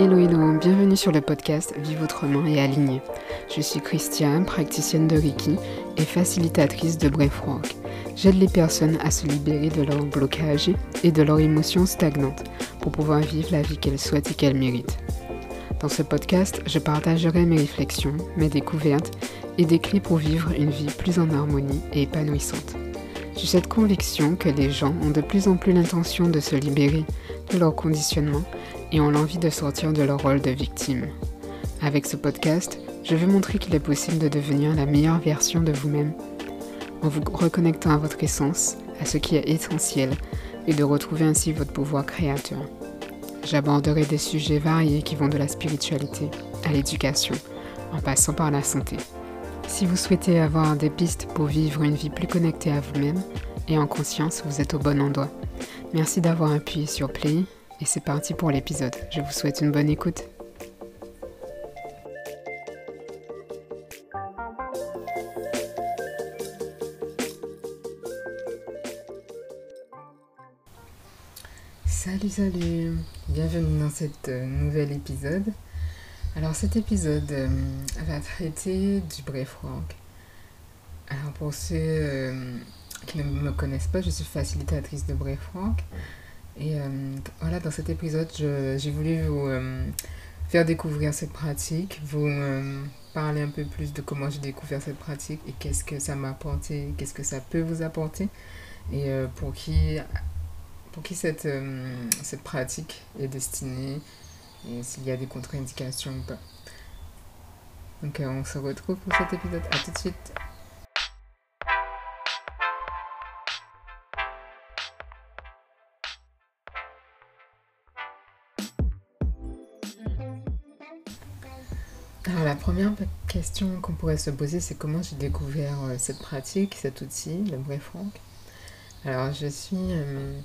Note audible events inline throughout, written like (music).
Hello hello, bienvenue sur le podcast Vive autrement et aligné. Je suis Christiane, praticienne de Reiki et facilitatrice de Breathwork. J'aide les personnes à se libérer de leurs blocages et de leurs émotions stagnantes pour pouvoir vivre la vie qu'elles souhaitent et qu'elles méritent. Dans ce podcast, je partagerai mes réflexions, mes découvertes et des clés pour vivre une vie plus en harmonie et épanouissante. J'ai cette conviction que les gens ont de plus en plus l'intention de se libérer de leur conditionnement et ont l'envie de sortir de leur rôle de victime. Avec ce podcast, je veux montrer qu'il est possible de devenir la meilleure version de vous-même en vous reconnectant à votre essence, à ce qui est essentiel et de retrouver ainsi votre pouvoir créateur. J'aborderai des sujets variés qui vont de la spiritualité à l'éducation, en passant par la santé. Si vous souhaitez avoir des pistes pour vivre une vie plus connectée à vous-même et en conscience, vous êtes au bon endroit. Merci d'avoir appuyé sur Play et c'est parti pour l'épisode. Je vous souhaite une bonne écoute. Salut, salut Bienvenue dans cet euh, nouvel épisode. Alors cet épisode euh, va traiter du breathwork. Alors pour ceux euh, qui ne me connaissent pas, je suis facilitatrice de breathwork. Et euh, voilà, dans cet épisode, j'ai voulu vous euh, faire découvrir cette pratique, vous euh, parler un peu plus de comment j'ai découvert cette pratique et qu'est-ce que ça m'a apporté, qu'est-ce que ça peut vous apporter et pour qui, pour qui cette, cette pratique est destinée et s'il y a des contre-indications ou pas. Donc on se retrouve pour cet épisode. À tout de suite. La première question qu'on pourrait se poser, c'est comment j'ai découvert euh, cette pratique, cet outil, le Breathwork. Alors je suis... Euh,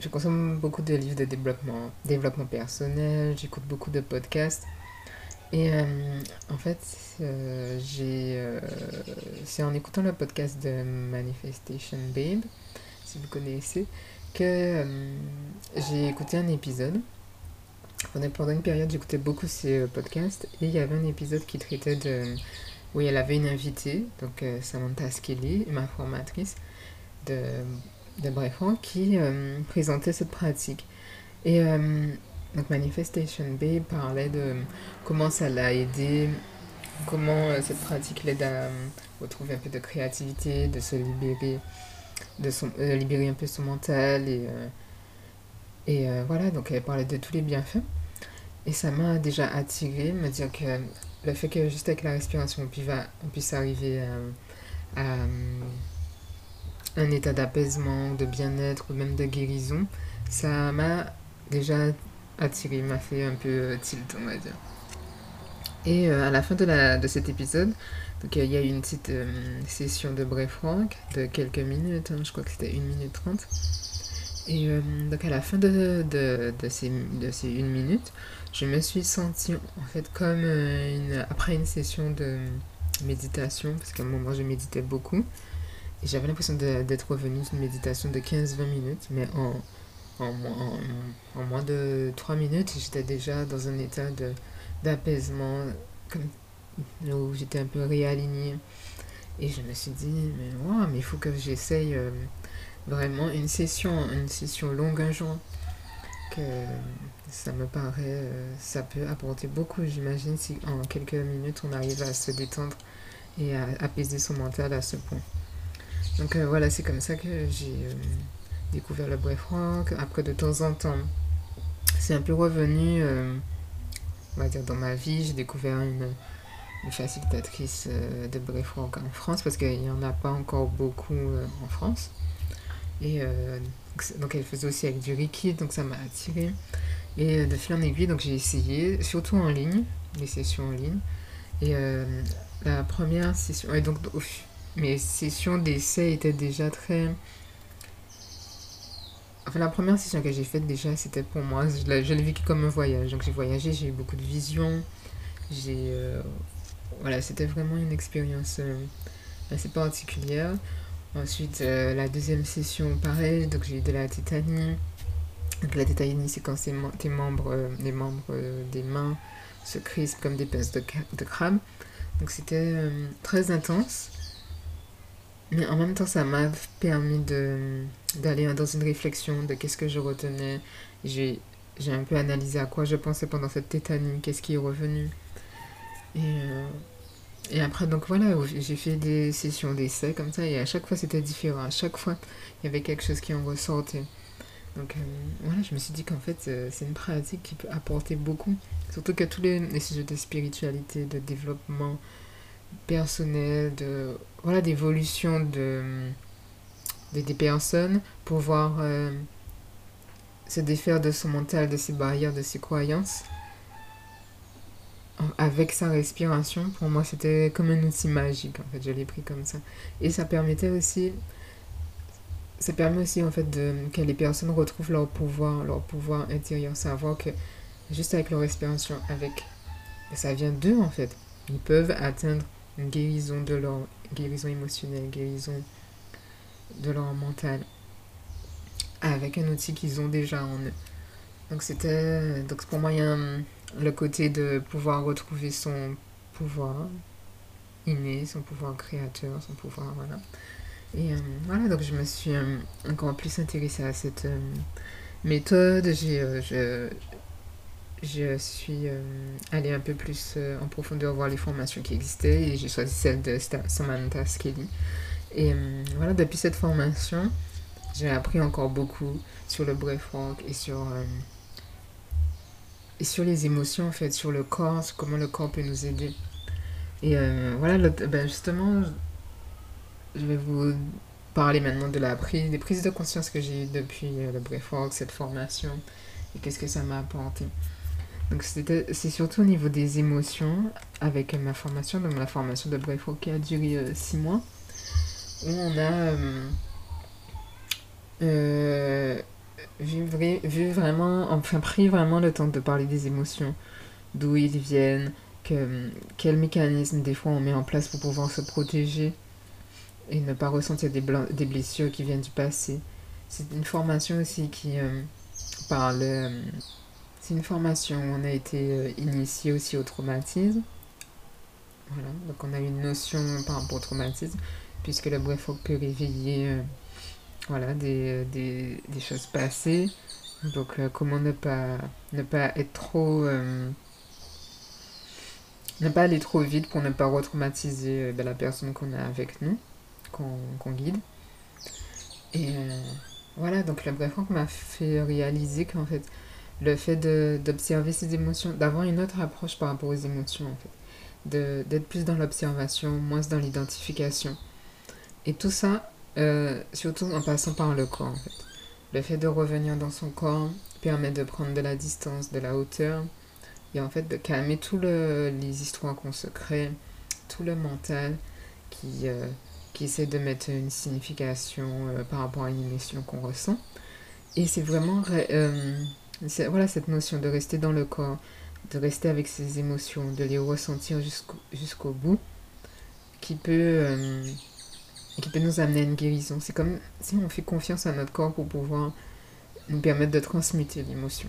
je consomme beaucoup de livres de développement, développement personnel, j'écoute beaucoup de podcasts. Et euh, en fait, j'ai, c'est en écoutant le podcast de Manifestation Babe, si vous connaissez, que j'ai écouté un épisode pendant une période, j'écoutais beaucoup ces euh, podcasts et il y avait un épisode qui traitait de. Oui, elle avait une invitée, donc euh, Samantha Skelly, ma formatrice de, de qui euh, présentait cette pratique. Et donc Manifestation Bay parlait de comment ça l'a aidé, comment cette pratique l'aide à retrouver un peu de créativité, de se libérer, de, libérer un peu son mental et. Et voilà, donc elle parlait de tous les bienfaits. Et ça m'a déjà attiré, me dire que le fait que juste avec la respiration, on puisse, puisse arriver à, un état d'apaisement, de bien-être ou même de guérison, ça m'a déjà attiré, m'a fait un peu tilt, on va dire. Et euh, à la fin de, la, de cet épisode, donc il y a eu une petite euh, session de bref frank de quelques minutes, hein, je crois que c'était 1 minute 30. Et euh, donc à la fin de, de, de, ces, de ces une minute, je me suis sentie en fait comme euh, une, après une session de méditation, parce qu'à un moment je méditais beaucoup, et j'avais l'impression d'être revenue d'une méditation de 15-20 minutes, mais en, en, en, moins de 3 minutes, j'étais déjà dans un état d'apaisement, où j'étais un peu réalignée. Et je me suis dit, mais, mais il faut que j'essaye euh, vraiment une session, une session longue un jour. Que ça me paraît, euh, ça peut apporter beaucoup, j'imagine, si en quelques minutes on arrive à se détendre et à apaiser son mental à ce point. Donc euh, voilà, c'est comme ça que j'ai euh, découvert le breathwork. Après, de temps en temps, c'est un peu revenu, on va dire, dans ma vie. J'ai découvert une, une facilitatrice de breathwork en France parce qu'il n'y en a pas encore beaucoup en France. Et donc elle faisait aussi avec du Reiki, donc ça m'a attiré. Et euh, de fil en aiguille, donc j'ai essayé, surtout en ligne, les sessions en ligne. Et euh, la première session, donc mes sessions d'essai étaient déjà très. Enfin, la première session que j'ai faite déjà, c'était pour moi, je l'ai vécu comme un voyage. Donc j'ai voyagé, j'ai eu beaucoup de visions. J'ai. Euh, voilà, c'était vraiment une expérience assez particulière. Ensuite, la deuxième session, pareil, donc j'ai eu de la tétanie Donc la tétanine, c'est quand tes membres, les membres des mains se crispent comme des pinces de, de crabe. Donc c'était très intense. Mais en même temps, ça m'a permis d'aller dans une réflexion de qu'est-ce que je retenais. J'ai un peu analysé à quoi je pensais pendant cette tétanie, qu'est-ce qui est revenu. Et, euh, et après, donc voilà, j'ai fait des sessions d'essai comme ça, et à chaque fois c'était différent. À chaque fois, il y avait quelque chose qui en ressortait. Donc euh, voilà, je me suis dit qu'en fait, euh, c'est une pratique qui peut apporter beaucoup. Surtout que tous les, sujets de spiritualité, de développement, personnel, de voilà d'évolution de, des personnes, pour voir euh, se défaire de son mental, de ses barrières, de ses croyances. Avec sa respiration, pour moi, c'était comme un outil magique, en fait, je l'ai pris comme ça. Et ça permettait aussi, ça permet aussi, en fait, que les personnes retrouvent leur pouvoir, leur pouvoir intérieur, savoir que juste avec leur respiration, avec, ça vient d'eux, en fait. Ils peuvent atteindre une guérison de leur guérison émotionnelle, guérison de leur mental avec un outil qu'ils ont déjà en eux. Donc c'était donc pour moi il y a le côté de pouvoir retrouver son pouvoir inné, son pouvoir créateur, son pouvoir voilà. Et euh, voilà donc je me suis euh, encore plus intéressée à cette euh, méthode. J'ai je, je suis allée un peu plus en profondeur voir les formations qui existaient et j'ai choisi celle de Samantha Skelly. Et voilà, depuis cette formation, j'ai appris encore beaucoup sur le breathwork et sur, et sur les émotions, en fait, sur le corps, sur comment le corps peut nous aider. Et voilà, ben justement, je vais vous parler maintenant de la prise, des prises de conscience que j'ai eues depuis le breathwork, cette formation, et qu'est-ce que ça m'a apporté. Donc c'est surtout au niveau des émotions avec ma formation, donc la formation de Breathwork qui a duré 6 euh, mois, où on a euh, euh, vu, vraiment, enfin pris vraiment le temps de parler des émotions, d'où ils viennent, que, quel mécanisme des fois on met en place pour pouvoir se protéger et ne pas ressentir des, blessures qui viennent du passé. C'est une formation aussi qui parle c'est une formation où on a été euh, initié aussi au traumatisme. Voilà, donc on a une notion par rapport au traumatisme, puisque le breathwork peut réveiller euh, voilà, des, des, des, choses passées. Donc euh, comment ne pas, ne pas être trop... ne pas aller trop vite pour ne pas retraumatiser ben, la personne qu'on a avec nous, qu'on guide. Et voilà, donc le breathwork m'a fait réaliser qu'en fait, le fait d'observer ses émotions, d'avoir une autre approche par rapport aux émotions en fait, d'être plus dans l'observation, moins dans l'identification. Et tout ça, euh, surtout en passant par le corps en fait. Le fait de revenir dans son corps permet de prendre de la distance, de la hauteur, et en fait de calmer tous le, les histoires qu'on se crée, tout le mental qui, euh, qui essaie de mettre une signification euh, par rapport à une émotion qu'on ressent. Et c'est vraiment voilà cette notion de rester dans le corps, de rester avec ses émotions, de les ressentir jusqu'au bout, qui peut, qui peut nous amener à une guérison. C'est comme si on fait confiance à notre corps pour pouvoir nous permettre de transmuter l'émotion.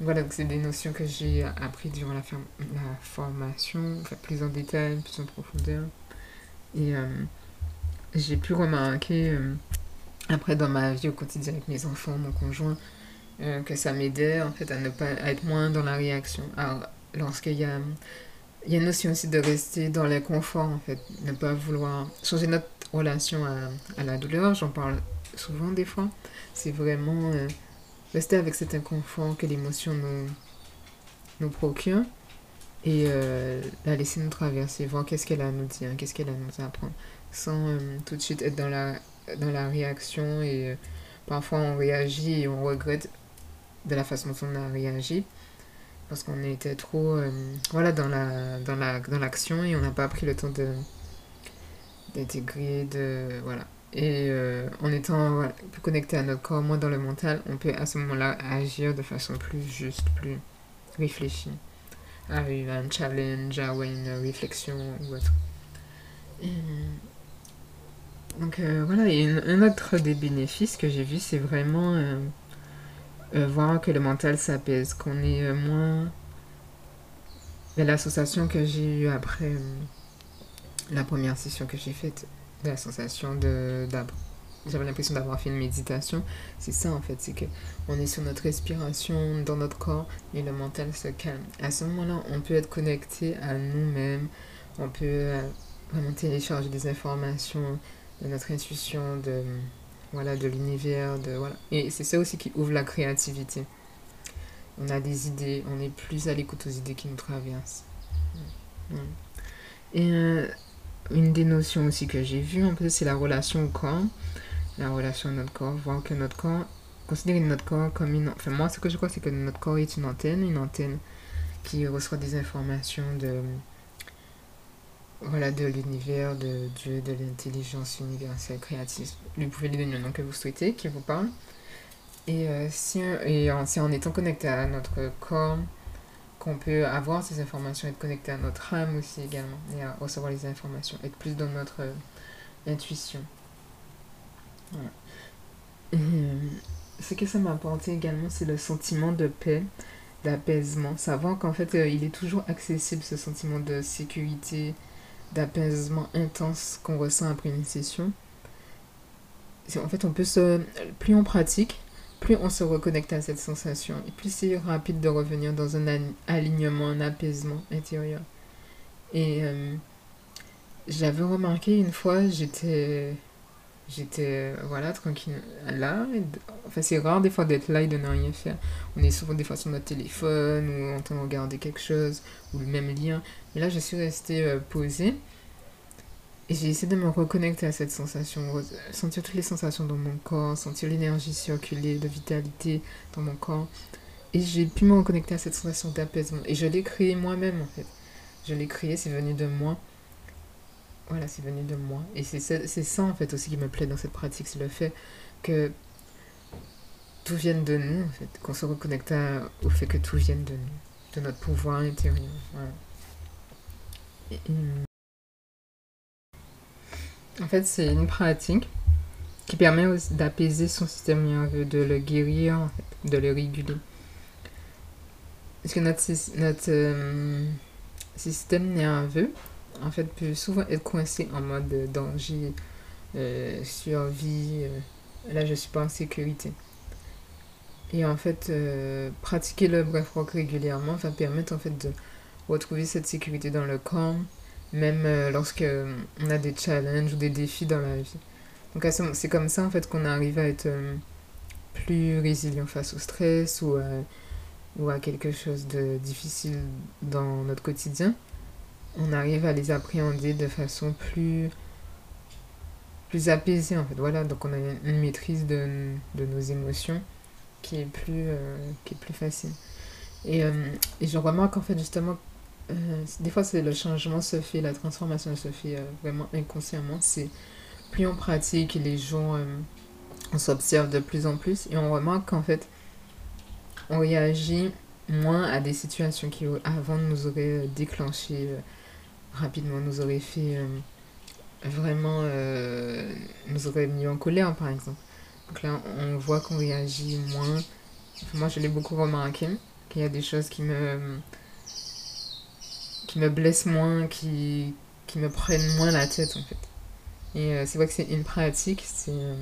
Voilà, c'est des notions que j'ai appris durant la, formation, plus en détail, plus en profondeur. Et euh, j'ai pu remarquer, euh, après dans ma vie au quotidien avec mes enfants, mon conjoint, euh, que ça m'aidait en fait à ne pas être moins dans la réaction. Alors, lorsqu'il y a, il y a une notion aussi de rester dans l'inconfort en fait, ne pas vouloir changer notre relation à, la douleur, j'en parle souvent des fois, c'est vraiment euh, rester avec cet inconfort que l'émotion nous, nous procure et euh, la laisser nous traverser, voir qu'est-ce qu'elle a à nous dire, qu'est-ce qu'elle a à nous apprendre, sans tout de suite être dans la, dans la réaction et parfois on réagit et on regrette de la façon dont on a réagi parce qu'on était trop euh, voilà dans la dans la dans l'action et on n'a pas pris le temps d'intégrer de voilà. Et euh, en étant plus connecté à notre corps moins dans le mental on peut à ce moment-là agir de façon plus juste plus réfléchie. Un challenge avoir une réflexion ou autre. Donc euh, voilà et un autre des bénéfices que j'ai vu c'est vraiment euh, voir que le mental s'apaise, qu'on est euh, moins... L'association que j'ai eue après euh, la première session que j'ai faite, la sensation de... J'avais l'impression d'avoir fait une méditation. C'est ça en fait, c'est que on est sur notre respiration dans notre corps et le mental se calme. À ce moment-là, on peut être connecté à nous-mêmes, on peut vraiment télécharger des informations de notre intuition, de voilà, de l'univers, de voilà. Et c'est ça aussi qui ouvre la créativité. On a des idées, on est plus à l'écoute aux idées qui nous traversent. Et euh, une des notions aussi que j'ai vues, en plus, c'est la relation au corps. La relation à notre corps, voir que notre corps, considérer notre corps comme une... Enfin, moi, ce que je crois, c'est que notre corps est une antenne, une antenne qui reçoit des informations de voilà, de l'univers, de Dieu, de l'intelligence universelle créative. Vous pouvez lui donner le nom que vous souhaitez, qui vous parle. Et, euh, si, et en, c'est en étant connecté à notre corps qu'on peut avoir ces informations, être connecté à notre âme aussi également, et à recevoir les informations, être plus dans notre euh, intuition. Euh, ce que ça m'a apporté également, c'est le sentiment de paix, d'apaisement. Savoir qu'en fait, il est toujours accessible, ce sentiment de sécurité, d'apaisement intense qu'on ressent après une session. En fait, on peut se... Plus on pratique, plus on se reconnecte à cette sensation. Et plus c'est rapide de revenir dans un alignement, un apaisement intérieur. Et euh, j'avais remarqué une fois, j'étais j'étais voilà tranquille là enfin c'est rare des fois d'être là et de ne rien faire on est souvent des fois sur notre téléphone ou en train de regarder quelque chose ou le même lien mais là je suis restée euh, posée et j'ai essayé de me reconnecter à cette sensation, sentir toutes les sensations dans mon corps, sentir l'énergie circuler, de vitalité dans mon corps. Et j'ai pu me reconnecter à cette sensation d'apaisement. Et je l'ai créé moi-même en fait. Je l'ai créé, c'est venu de moi. Voilà, c'est venu de moi. Et c'est ça en fait aussi qui me plaît dans cette pratique, c'est le fait que tout vienne de nous en fait, qu'on se reconnecte au fait que tout vienne de nous, de notre pouvoir intérieur. Voilà. En fait, c'est une pratique qui permet d'apaiser son système nerveux, de le guérir, de le réguler. Parce que notre, notre euh, système nerveux, en fait, peut souvent être coincé en mode danger, euh, survie. Euh, là, je suis pas en sécurité. Et en fait, pratiquer le breathwork régulièrement va permettre en fait de retrouver cette sécurité dans le corps, même euh, lorsque euh, on a des challenges ou des défis dans la vie. Donc c'est comme ça en fait qu'on arrive à être euh, plus résilient face au stress ou ou à quelque chose de difficile dans notre quotidien. On arrive à les appréhender de façon plus plus apaisée en fait. Voilà, donc on a une maîtrise de, de nos émotions qui est plus, qui est plus facile. Et, et je remarque en fait justement euh, des fois, c'est le changement se fait, la transformation se fait euh, vraiment inconsciemment. C'est plus on pratique, les gens, euh, on s'observe de plus en plus et on remarque qu'en fait, on réagit moins à des situations qui avant nous auraient déclenché rapidement, nous auraient fait vraiment, nous auraient mis en colère par exemple. Donc là, on voit qu'on réagit moins. moi, je l'ai beaucoup remarqué, qu'il y a des choses qui me qui me blessent moins, qui, qui me prennent moins la tête en fait. Et euh, c'est vrai que c'est une pratique, euh,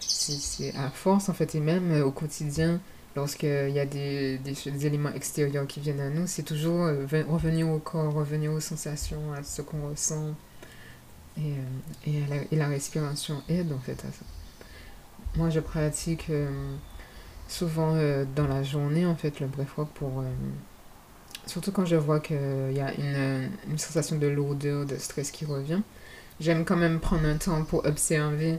c'est à force en fait, et même euh, au quotidien, lorsqu'il y a des, des, éléments extérieurs qui viennent à nous, c'est toujours revenir au corps, revenir aux sensations, à ce qu'on ressent. Et, la, et, la, respiration aide en fait à ça. Moi je pratique souvent dans la journée en fait le breathwork pour Surtout quand je vois qu'il y a une, une, sensation de lourdeur, de stress qui revient. J'aime quand même prendre un temps pour observer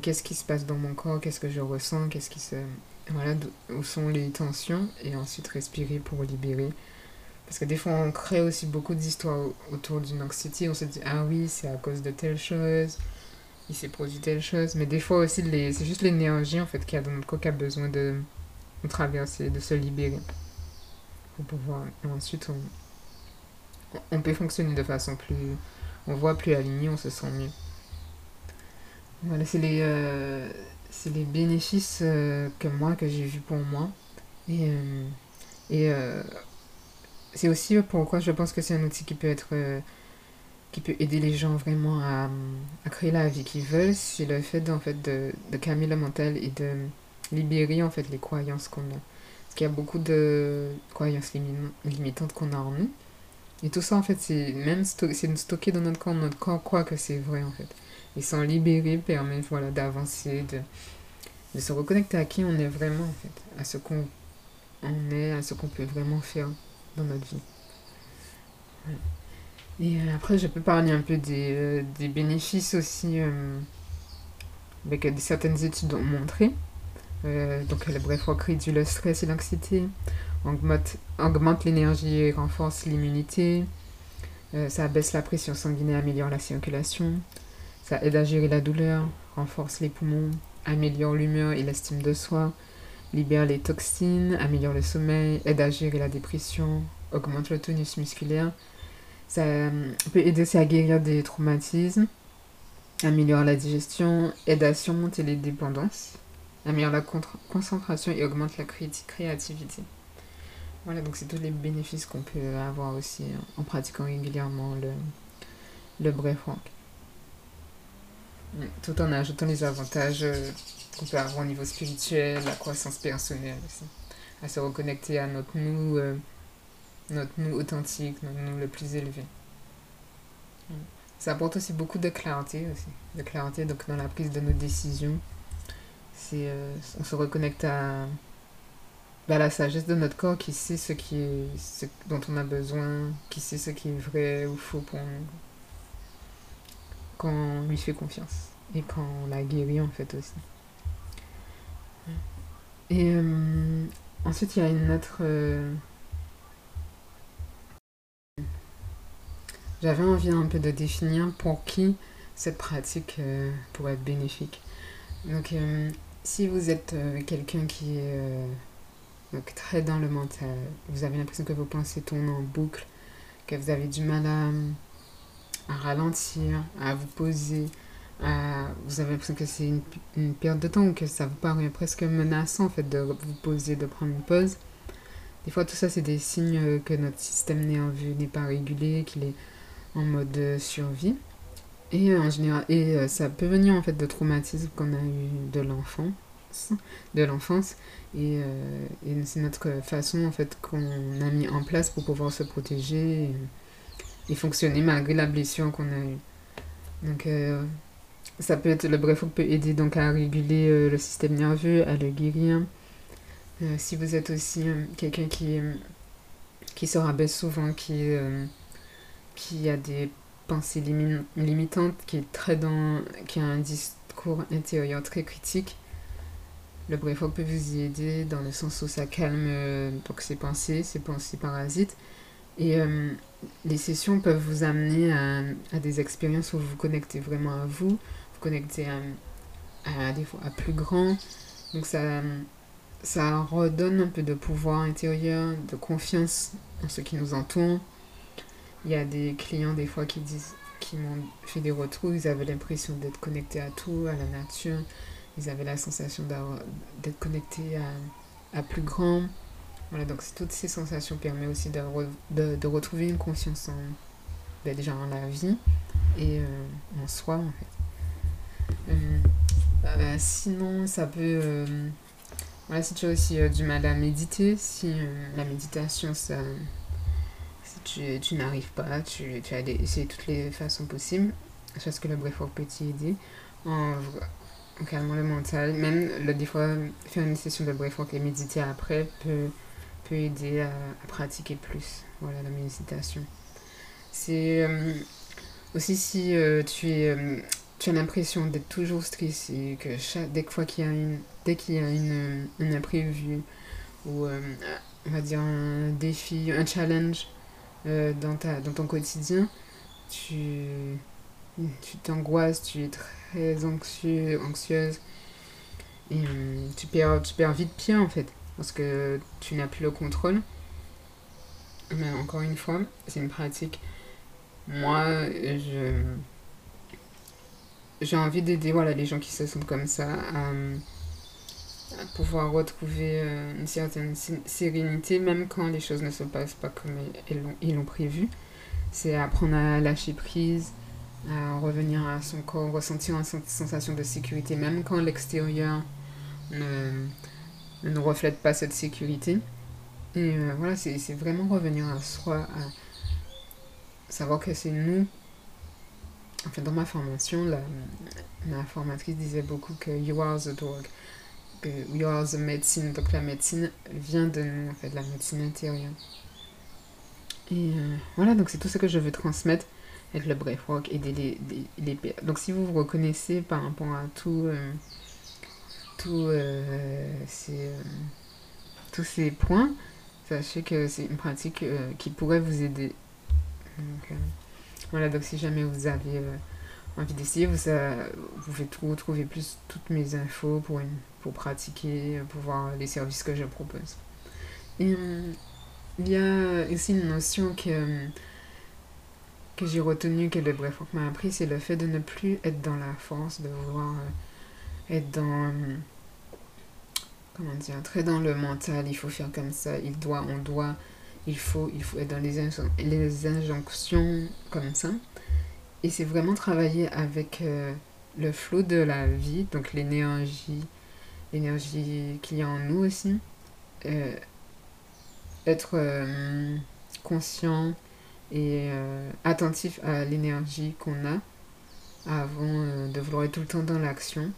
qu'est-ce qui se passe dans mon corps, qu'est-ce que je ressens, qu'est-ce qui se... Voilà, où sont les tensions, et ensuite respirer pour libérer. Parce que des fois, on crée aussi beaucoup d'histoires autour d'une anxiété. On se dit, ah oui, c'est à cause de telle chose, il s'est produit telle chose. Mais des fois aussi, les... c'est juste l'énergie, en fait, qu'il y a dans notre corps qui a besoin de, traverser, de se libérer pour pouvoir. Ensuite, on, on peut fonctionner de façon plus. On voit plus aligné, on se sent mieux. Voilà, c'est les. Euh, c'est les bénéfices que moi, que j'ai vu pour moi. Et, et c'est aussi pourquoi je pense que c'est un outil qui peut être qui peut aider les gens vraiment à, à créer la vie qu'ils veulent, c'est le fait en fait de, de calmer le mental et de libérer en fait les croyances qu'on a. Parce qu'il y a beaucoup de croyances limitantes qu'on a en nous. Et tout ça en fait c'est même c'est stocké dans notre corps, notre corps croit que c'est vrai en fait. Et s'en libérer permet voilà d'avancer, de, de se reconnecter à qui on est vraiment en fait, à ce qu'on on est, à ce qu'on peut vraiment faire dans notre vie. Et euh, après, je peux parler un peu des, euh, des bénéfices aussi euh, avec certaines études ont montré. donc, le bref réduit le stress et l'anxiété, augmente, augmente l'énergie et renforce l'immunité. ça abaisse la pression sanguine et améliore la circulation. Ça aide à gérer la douleur, renforce les poumons, améliore l'humeur et l'estime de soi, libère les toxines, améliore le sommeil, aide à gérer la dépression, augmente le tonus musculaire ça euh, peut aider aussi à guérir des traumatismes, améliore la digestion, aide à surmonter les dépendances, améliore la concentration et augmente la créativité. Voilà, donc c'est tous les bénéfices qu'on peut avoir aussi en pratiquant régulièrement le, le. Tout en ajoutant les avantages euh, qu'on peut avoir au niveau spirituel, la croissance personnelle aussi. À se reconnecter à notre nous. Euh, notre nous authentique, notre nous le plus élevé. Ça apporte aussi beaucoup de clarté aussi, de clarté donc dans la prise de nos décisions. C'est, euh, on se reconnecte à, bah, la sagesse de notre corps qui sait ce, qui ce dont on a besoin, qui sait ce qui est vrai ou faux pour nous. Quand on lui fait confiance et quand on la guérit en fait aussi. Et euh, ensuite il y a une autre... Euh, J'avais envie un peu de définir pour qui cette pratique euh, pourrait être bénéfique. Donc, si vous êtes quelqu'un qui est très dans le mental, vous avez l'impression que vos pensées tournent en boucle, que vous avez du mal à, à ralentir, à vous poser, à, vous avez l'impression que c'est une, une, perte de temps ou que ça vous paraît presque menaçant en fait de vous poser, de prendre une pause. Des fois, tout ça, c'est des signes que notre système nerveux n'est pas régulé, qu'il est en mode survie. Et euh, en général, et euh, ça peut venir en fait de traumatismes qu'on a eu de l'enfance, de l'enfance, et, euh, et c'est notre façon en fait qu'on a mis en place pour pouvoir se protéger fonctionner malgré la blessure qu'on a eue. Donc ça peut être le bref, peut aider donc à réguler le système nerveux, à le guérir. si vous êtes aussi quelqu'un qui qui se rabaisse souvent, qui qui a des pensées limitantes, qui est très dans, qui a un discours intérieur très critique. Le breathwork peut vous y aider dans le sens où ça calme euh, donc ses pensées, ses pensées parasites. Et euh, les sessions peuvent vous amener à, des expériences où vous vous connectez vraiment à vous, vous connectez à, des fois à plus grand. Donc ça, ça redonne un peu de pouvoir intérieur, de confiance en ce qui nous entoure. Il y a des clients des fois qui disent qui m'ont fait des retours, ils avaient l'impression d'être connectés à tout, à la nature, ils avaient la sensation d'être connectés à, plus grand. Voilà, donc toutes ces sensations permettent aussi de, de, retrouver une conscience en, ben déjà en la vie et euh, en soi en fait. Euh, euh, sinon, ça peut... voilà, si tu as aussi du mal à méditer, si la méditation, ça tu, tu n'arrives pas, tu, tu as essayé toutes les façons possibles. Je ce que le breathwork peut t'aider en, en, calmant le mental. Même le, des fois, faire une session de breathwork et méditer après peut, peut aider à, pratiquer plus voilà, la méditation. C'est euh, aussi si euh, tu, es, euh, tu as l'impression d'être toujours stressé, que chaque, dès qu'il y a, une, dès qu'il y a une, un imprévu ou on va dire un défi, un challenge, dans, ta, dans ton quotidien, tu tu t'angoisses, tu es très anxieux, anxieuse et tu, perds, tu perds vite pied en fait parce que tu n'as plus le contrôle. Mais encore une fois, c'est une pratique. Moi, je j'ai envie d'aider voilà, les gens qui se sentent comme ça à, à pouvoir retrouver euh, une certaine sérénité, même quand les choses ne se passent pas comme ils l'ont prévu. C'est apprendre à lâcher prise, à revenir à son corps, ressentir une sensation de sécurité, même quand l'extérieur ne, ne reflète pas cette sécurité. Et euh, voilà, c'est vraiment revenir à soi, à savoir que c'est nous. En fait, dans ma formation, la, ma formatrice disait beaucoup que you are the dog, que you are the medicine. Donc la médecine vient de nous, en fait, la médecine intérieure. Et euh, voilà, donc c'est tout ce que je veux transmettre avec le breathwork, aider les, les, Donc si vous vous reconnaissez par rapport à tout, euh, tout ces, tous ces points, sachez que c'est une pratique qui pourrait vous aider euh, voilà, donc si jamais vous avez euh, envie d'essayer, vous, vous pouvez retrouver plus toutes mes infos pour, pour pratiquer, pour voir les services que je propose. Et euh, il y a aussi une notion que, que j'ai retenue, que le bref m'a appris, c'est le fait de ne plus être dans la force, de vouloir être dans comment dire, très dans le mental, il faut faire comme ça, il doit, on doit, il faut, il faut être dans les, injonctions comme ça. Et c'est vraiment travailler avec euh, le flot de la vie, donc l'énergie, l'énergie qu'il y a en nous aussi. Euh, être euh, conscient et attentif à l'énergie qu'on a avant de vouloir être tout le temps dans l'action.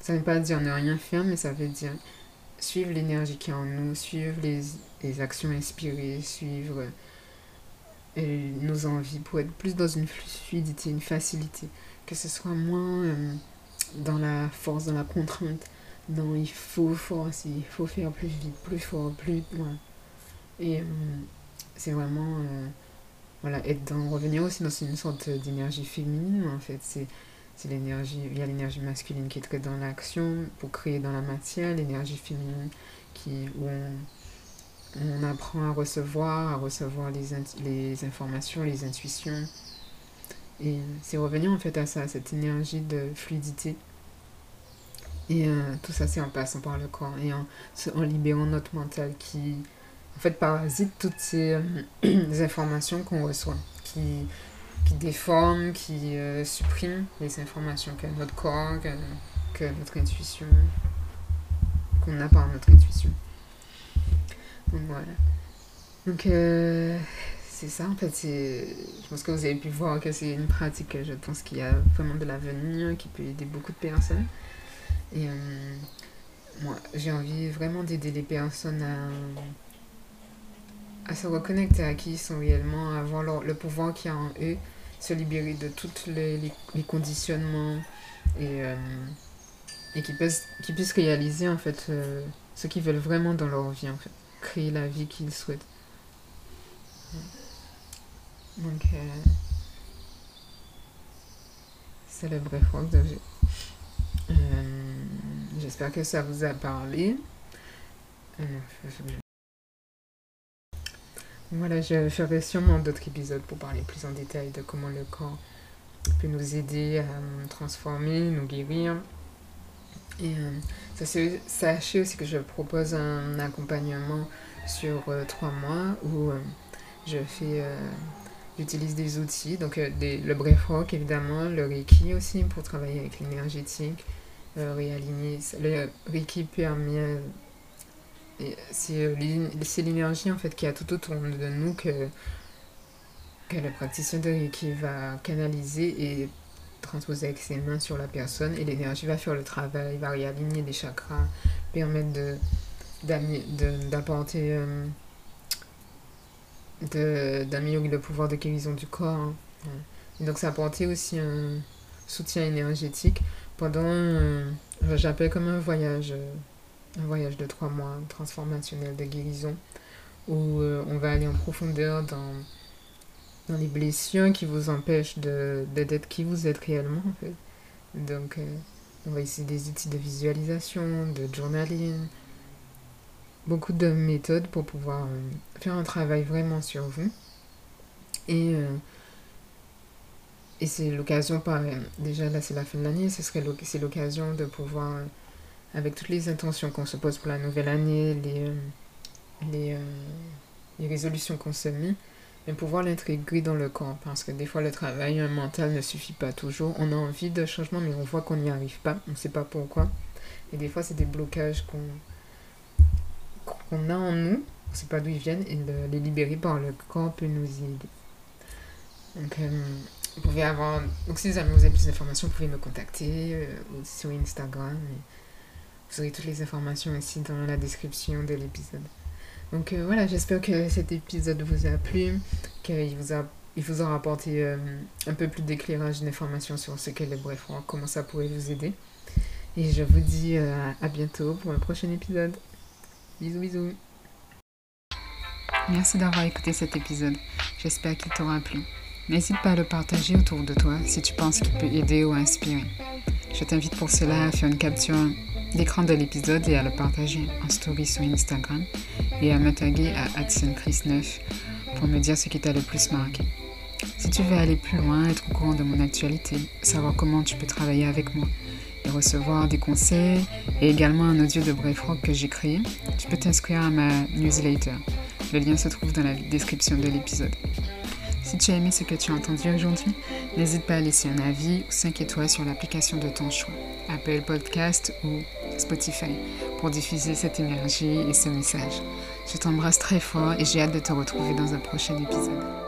Ça ne veut pas dire ne rien faire, mais ça veut dire suivre l'énergie qui est en nous, suivre les, les actions inspirées, suivre euh, nos envies pour être plus dans une fluidité, une facilité, que ce soit moins euh, dans la force, dans la contrainte, dans il faut forcer, il faut faire plus vite, plus fort, plus. Et euh, c'est vraiment voilà, être dans, revenir aussi dans une sorte d'énergie féminine en fait. C'est c'est l'énergie, il y a l'énergie masculine qui est très dans l'action pour créer dans la matière, l'énergie féminine qui, où on, apprend à recevoir, à recevoir les, les informations, les intuitions. Et c'est revenir en fait à ça, cette énergie de fluidité. Et euh, tout ça, c'est en passant par le corps et en, libérant notre mental qui, en fait, parasite toutes ces euh, (clears throat) informations qu'on reçoit, qui déforme, qui euh, supprime les informations qu'a notre corps, que, notre intuition, qu'on a par notre intuition. Donc voilà. Donc euh, c'est ça en fait. Je pense que vous avez pu voir que c'est une pratique, je pense qu'il y a vraiment de l'avenir, qui peut aider beaucoup de personnes. Et euh, moi, j'ai envie vraiment d'aider les personnes à se reconnecter à qui ils sont réellement, à avoir le pouvoir qu'il y a en eux, se libérer de tous les, les, conditionnements et, euh, et qu'ils puissent, puissent réaliser en fait euh, ce qu'ils veulent vraiment dans leur vie en fait. Créer la vie qu'ils souhaitent. Donc euh, c'est le bref euh, j'espère que ça vous a parlé voilà, je ferai sûrement d'autres épisodes pour parler plus en détail de comment le corps peut nous aider à nous transformer, nous guérir. Et euh, sachez aussi que je propose un accompagnement sur euh, trois mois où euh, je fais, j'utilise des outils, donc le breathwork évidemment, le Reiki aussi pour travailler avec l'énergétique, réaligner. Le Reiki permet c'est l'énergie en fait qui a tout autour de nous que, que le praticien Reiki va canaliser et transposer avec ses mains sur la personne et l'énergie va faire le travail, va réaligner les chakras, permettre de d'apporter euh, d'améliorer le pouvoir de guérison du corps. Hein. Donc ça apporter aussi un soutien énergétique pendant, euh, j'appelle comme un voyage un voyage de trois mois transformationnel de guérison où euh, on va aller en profondeur dans, dans les blessures qui vous empêchent de, d'être qui vous êtes réellement. Donc euh, on va essayer des outils de visualisation, de journaling, beaucoup de méthodes pour pouvoir euh, faire un travail vraiment sur vous. Et et c'est l'occasion, déjà là c'est la fin de l'année, c'est l'occasion de pouvoir, avec toutes les intentions qu'on se pose pour la nouvelle année, les, les, les résolutions qu'on se met, mais pouvoir l'intégrer dans le corps. Parce que des fois, le travail mental ne suffit pas toujours. On a envie de changement, mais on voit qu'on n'y arrive pas. On ne sait pas pourquoi. Et des fois, c'est des blocages qu'on qu'on a en nous. On ne sait pas d'où ils viennent. Et les libérer par le corps peut nous y aider. Donc, euh, vous pouvez avoir. Donc, si vous avez plus d'informations, vous pouvez me contacter euh, sur Instagram. Vous aurez toutes les informations ici dans la description de l'épisode. Donc euh, voilà, j'espère que cet épisode vous a plu, qu'il vous a il vous aura apporté euh, un peu plus d'éclairage, d'informations sur ce qu'est le bref comment ça pourrait vous aider. Et je vous dis euh, à bientôt pour un prochain épisode. Bisous bisous. Merci d'avoir écouté cet épisode. J'espère qu'il t'aura plu. N'hésite pas à le partager autour de toi si tu penses qu'il peut aider ou inspirer. Je t'invite pour cela à faire une capture l'écran de l'épisode et à le partager en story sur Instagram et à me taguer à AdsonChris9 pour me dire ce qui t'a le plus marqué. Si tu veux aller plus loin, être au courant de mon actualité, savoir comment tu peux travailler avec moi et recevoir des conseils et également un audio de Bref Rock que j'ai créé, tu peux t'inscrire à ma newsletter. Le lien se trouve dans la description de l'épisode. Si tu as aimé ce que tu as entendu aujourd'hui, n'hésite pas à laisser un avis ou 5 étoiles sur l'application de ton choix, Apple Podcast ou Spotify, pour diffuser cette énergie et ce message. Je t'embrasse très fort et j'ai hâte de te retrouver dans un prochain épisode.